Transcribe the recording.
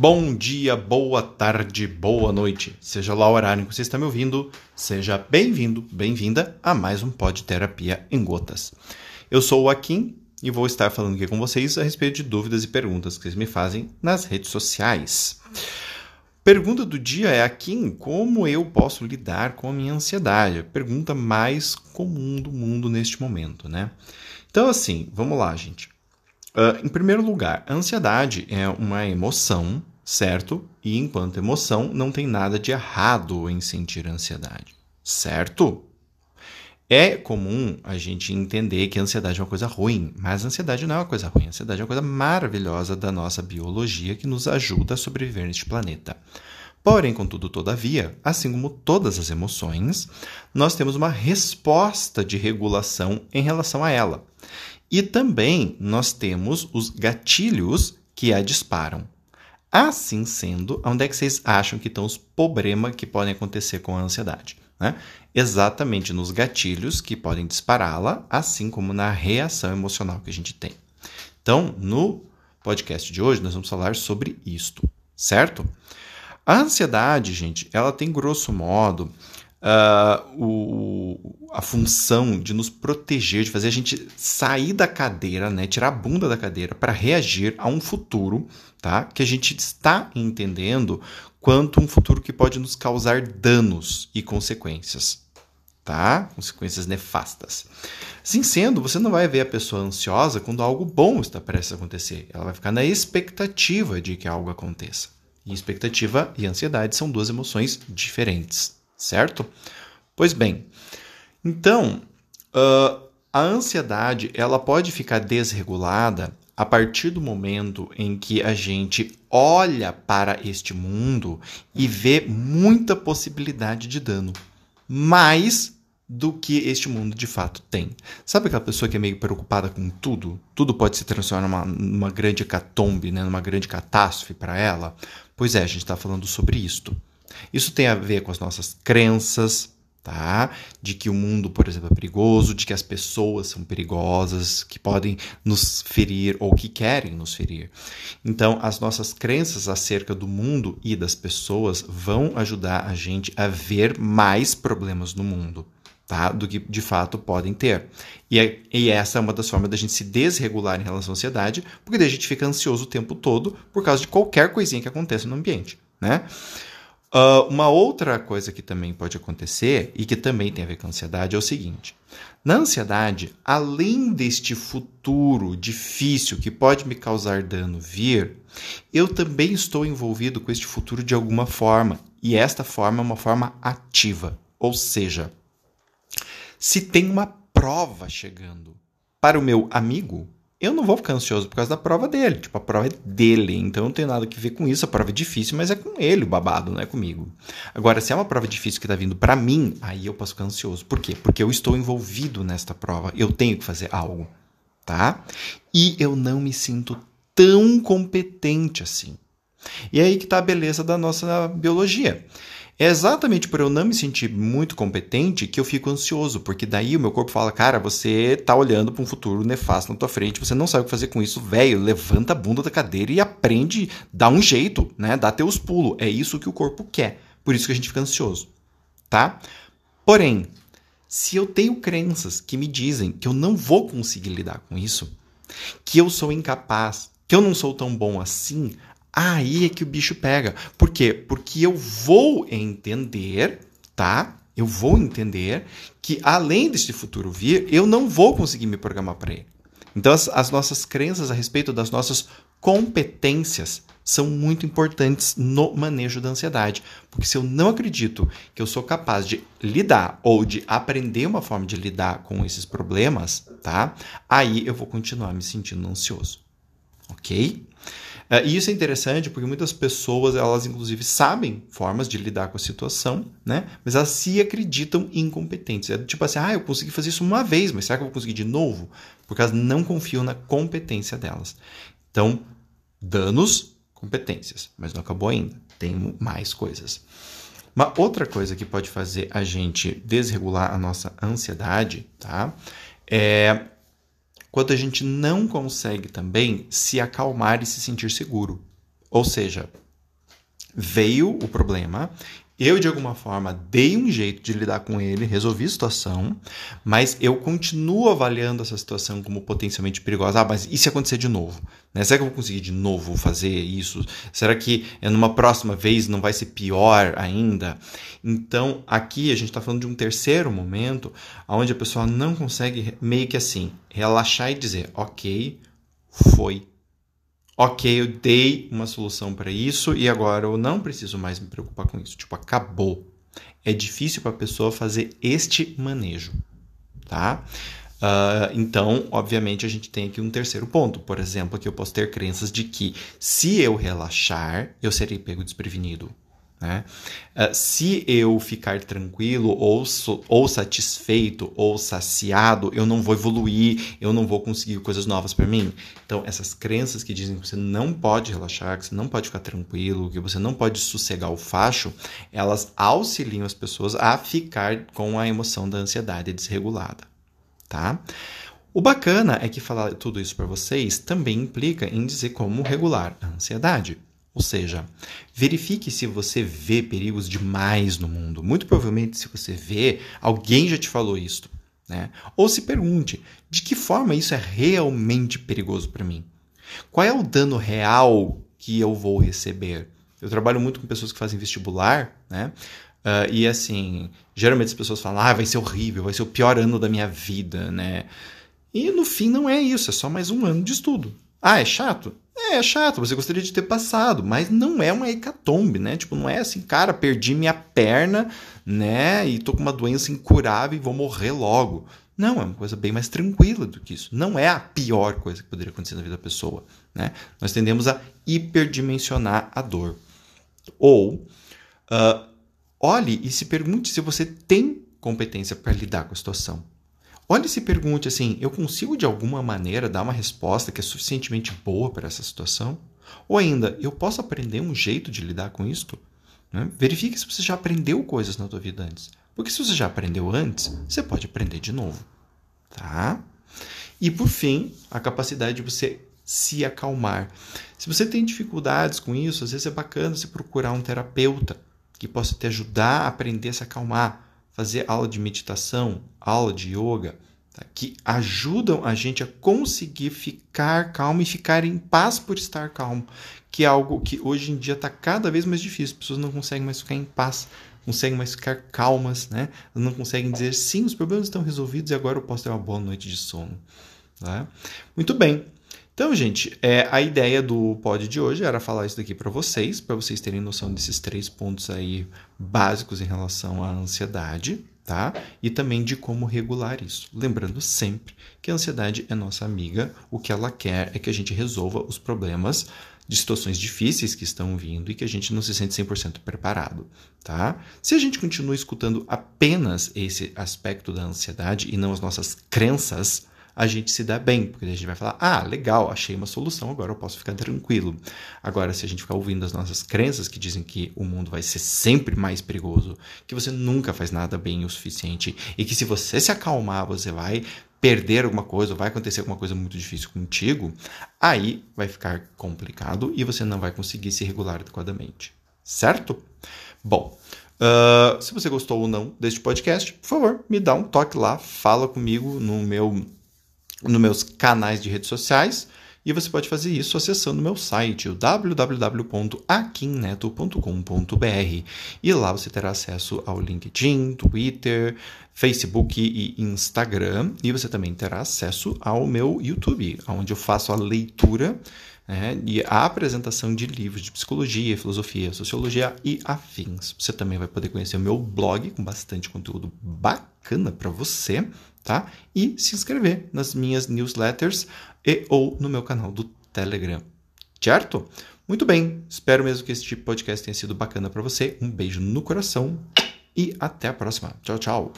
Bom dia, boa tarde, boa noite. Seja lá o horário que você está me ouvindo, seja bem-vindo, bem-vinda a mais um Pod Terapia em Gotas. Eu sou o Akin e vou estar falando aqui com vocês a respeito de dúvidas e perguntas que vocês me fazem nas redes sociais. Pergunta do dia é Akin, como eu posso lidar com a minha ansiedade? Pergunta mais comum do mundo neste momento, né? Então, assim, vamos lá, gente. Uh, em primeiro lugar, a ansiedade é uma emoção, certo? E enquanto emoção, não tem nada de errado em sentir ansiedade, certo? É comum a gente entender que a ansiedade é uma coisa ruim, mas a ansiedade não é uma coisa ruim. A ansiedade é uma coisa maravilhosa da nossa biologia que nos ajuda a sobreviver neste planeta. Porém, contudo, todavia, assim como todas as emoções, nós temos uma resposta de regulação em relação a ela. E também nós temos os gatilhos que a disparam. Assim sendo, onde é que vocês acham que estão os problemas que podem acontecer com a ansiedade? Né? Exatamente nos gatilhos que podem dispará-la, assim como na reação emocional que a gente tem. Então, no podcast de hoje, nós vamos falar sobre isto, certo? A ansiedade, gente, ela tem grosso modo uh, o, a função de nos proteger, de fazer a gente sair da cadeira, né, tirar a bunda da cadeira para reagir a um futuro, tá? Que a gente está entendendo quanto um futuro que pode nos causar danos e consequências, tá? Consequências nefastas. Assim sendo, você não vai ver a pessoa ansiosa quando algo bom está prestes a acontecer. Ela vai ficar na expectativa de que algo aconteça. E expectativa e ansiedade são duas emoções diferentes certo? Pois bem, então uh, a ansiedade ela pode ficar desregulada a partir do momento em que a gente olha para este mundo e vê muita possibilidade de dano, mais do que este mundo de fato tem. Sabe aquela pessoa que é meio preocupada com tudo? Tudo pode se transformar numa, numa grande hecatombe, né? numa grande catástrofe para ela? Pois é, a gente está falando sobre isto. Isso tem a ver com as nossas crenças, tá? De que o mundo, por exemplo, é perigoso, de que as pessoas são perigosas, que podem nos ferir ou que querem nos ferir. Então, as nossas crenças acerca do mundo e das pessoas vão ajudar a gente a ver mais problemas no mundo. Tá? Do que de fato podem ter. E, é, e essa é uma das formas da gente se desregular em relação à ansiedade, porque daí a gente fica ansioso o tempo todo por causa de qualquer coisinha que aconteça no ambiente. Né? Uh, uma outra coisa que também pode acontecer e que também tem a ver com a ansiedade é o seguinte: na ansiedade, além deste futuro difícil que pode me causar dano vir, eu também estou envolvido com este futuro de alguma forma, e esta forma é uma forma ativa. Ou seja, se tem uma prova chegando para o meu amigo, eu não vou ficar ansioso por causa da prova dele. Tipo, a prova é dele, então não tem nada que ver com isso. A prova é difícil, mas é com ele o babado, não é comigo. Agora, se é uma prova difícil que está vindo para mim, aí eu posso ficar ansioso. Por quê? Porque eu estou envolvido nesta prova. Eu tenho que fazer algo, tá? E eu não me sinto tão competente assim. E aí que está a beleza da nossa biologia. É exatamente por eu não me sentir muito competente que eu fico ansioso, porque daí o meu corpo fala: cara, você tá olhando para um futuro nefasto na tua frente, você não sabe o que fazer com isso, velho. Levanta a bunda da cadeira e aprende, dá um jeito, né? Dá teus pulos. É isso que o corpo quer. Por isso que a gente fica ansioso, tá? Porém, se eu tenho crenças que me dizem que eu não vou conseguir lidar com isso, que eu sou incapaz, que eu não sou tão bom assim, Aí é que o bicho pega. Por quê? Porque eu vou entender, tá? Eu vou entender que além deste futuro vir, eu não vou conseguir me programar para ele. Então, as, as, nossas crenças a respeito das nossas competências são muito importantes no manejo da ansiedade. Porque se eu não acredito que eu sou capaz de lidar ou de aprender uma forma de lidar com esses problemas, tá? Aí eu vou continuar me sentindo ansioso. Ok? Uh, e isso é interessante porque muitas pessoas, elas inclusive sabem formas de lidar com a situação, né? Mas elas se acreditam incompetentes. É tipo assim, ah, eu consegui fazer isso uma vez, mas será que eu vou conseguir de novo? Porque elas não confiam na competência delas. Então, danos, competências. Mas não acabou ainda. Tem mais coisas. Uma outra coisa que pode fazer a gente desregular a nossa ansiedade, tá? É quando a gente não consegue também se acalmar e se sentir seguro. Ou seja, veio o problema, eu, de alguma forma, dei um jeito de lidar com ele, resolvi a situação, mas eu continuo avaliando essa situação como potencialmente perigosa. Ah, mas e se acontecer de novo? Né? Será que eu vou conseguir de novo fazer isso? Será que numa próxima vez não vai ser pior ainda? Então, aqui a gente está falando de um terceiro momento onde a pessoa não consegue meio que assim relaxar e dizer: ok, foi ok, eu dei uma solução para isso e agora eu não preciso mais me preocupar com isso. Tipo, acabou. É difícil para a pessoa fazer este manejo, tá? Uh, então, obviamente, a gente tem aqui um terceiro ponto. Por exemplo, que eu posso ter crenças de que se eu relaxar, eu serei pego desprevenido. Né? Uh, se eu ficar tranquilo ou, ou satisfeito ou saciado, eu não vou evoluir, eu não vou conseguir coisas novas para mim. Então, essas crenças que dizem que você não pode relaxar, que você não pode ficar tranquilo, que você não pode sossegar o facho, elas auxiliam as pessoas a ficar com a emoção da ansiedade desregulada. Tá? O bacana é que falar tudo isso para vocês também implica em dizer como regular a ansiedade. Ou seja, verifique se você vê perigos demais no mundo. Muito provavelmente, se você vê, alguém já te falou isso. Né? Ou se pergunte: de que forma isso é realmente perigoso para mim? Qual é o dano real que eu vou receber? Eu trabalho muito com pessoas que fazem vestibular, né? Uh, e assim, geralmente as pessoas falam: ah, vai ser horrível, vai ser o pior ano da minha vida, né? E no fim não é isso, é só mais um ano de estudo. Ah, é chato? É, é chato, você gostaria de ter passado, mas não é uma hecatombe, né? Tipo, não é assim, cara, perdi minha perna, né? E tô com uma doença incurável e vou morrer logo. Não, é uma coisa bem mais tranquila do que isso. Não é a pior coisa que poderia acontecer na vida da pessoa, né? Nós tendemos a hiperdimensionar a dor. Ou, uh, olhe e se pergunte se você tem competência para lidar com a situação. Olhe e se pergunte assim: eu consigo de alguma maneira dar uma resposta que é suficientemente boa para essa situação? Ou ainda, eu posso aprender um jeito de lidar com isto? Né? Verifique se você já aprendeu coisas na tua vida antes. Porque se você já aprendeu antes, você pode aprender de novo. Tá? E por fim, a capacidade de você se acalmar. Se você tem dificuldades com isso, às vezes é bacana você procurar um terapeuta que possa te ajudar a aprender a se acalmar fazer aula de meditação, aula de yoga, tá? que ajudam a gente a conseguir ficar calmo e ficar em paz por estar calmo, que é algo que hoje em dia está cada vez mais difícil. As pessoas não conseguem mais ficar em paz, conseguem mais ficar calmas, né? Não conseguem dizer sim, os problemas estão resolvidos e agora eu posso ter uma boa noite de sono. Tá? Muito bem. Então, gente, é, a ideia do pod de hoje era falar isso daqui para vocês, para vocês terem noção desses três pontos aí básicos em relação à ansiedade, tá? E também de como regular isso. Lembrando sempre que a ansiedade é nossa amiga, o que ela quer é que a gente resolva os problemas de situações difíceis que estão vindo e que a gente não se sente 100% preparado, tá? Se a gente continua escutando apenas esse aspecto da ansiedade e não as nossas crenças, a gente se dá bem, porque a gente vai falar: ah, legal, achei uma solução, agora eu posso ficar tranquilo. Agora, se a gente ficar ouvindo as nossas crenças que dizem que o mundo vai ser sempre mais perigoso, que você nunca faz nada bem o suficiente e que se você se acalmar, você vai perder alguma coisa, vai acontecer alguma coisa muito difícil contigo, aí vai ficar complicado e você não vai conseguir se regular adequadamente. Certo? Bom, uh, se você gostou ou não deste podcast, por favor, me dá um toque lá, fala comigo no meu nos meus canais de redes sociais. E você pode fazer isso acessando o meu site, o www.aquinneto.com.br. E lá você terá acesso ao LinkedIn, Twitter, Facebook e Instagram. E você também terá acesso ao meu YouTube, onde eu faço a leitura né, e a apresentação de livros de psicologia, filosofia, sociologia e afins. Você também vai poder conhecer o meu blog com bastante conteúdo bacana para você tá? E se inscrever nas minhas newsletters e ou no meu canal do Telegram, certo? Muito bem, espero mesmo que este podcast tenha sido bacana para você. Um beijo no coração e até a próxima. Tchau, tchau.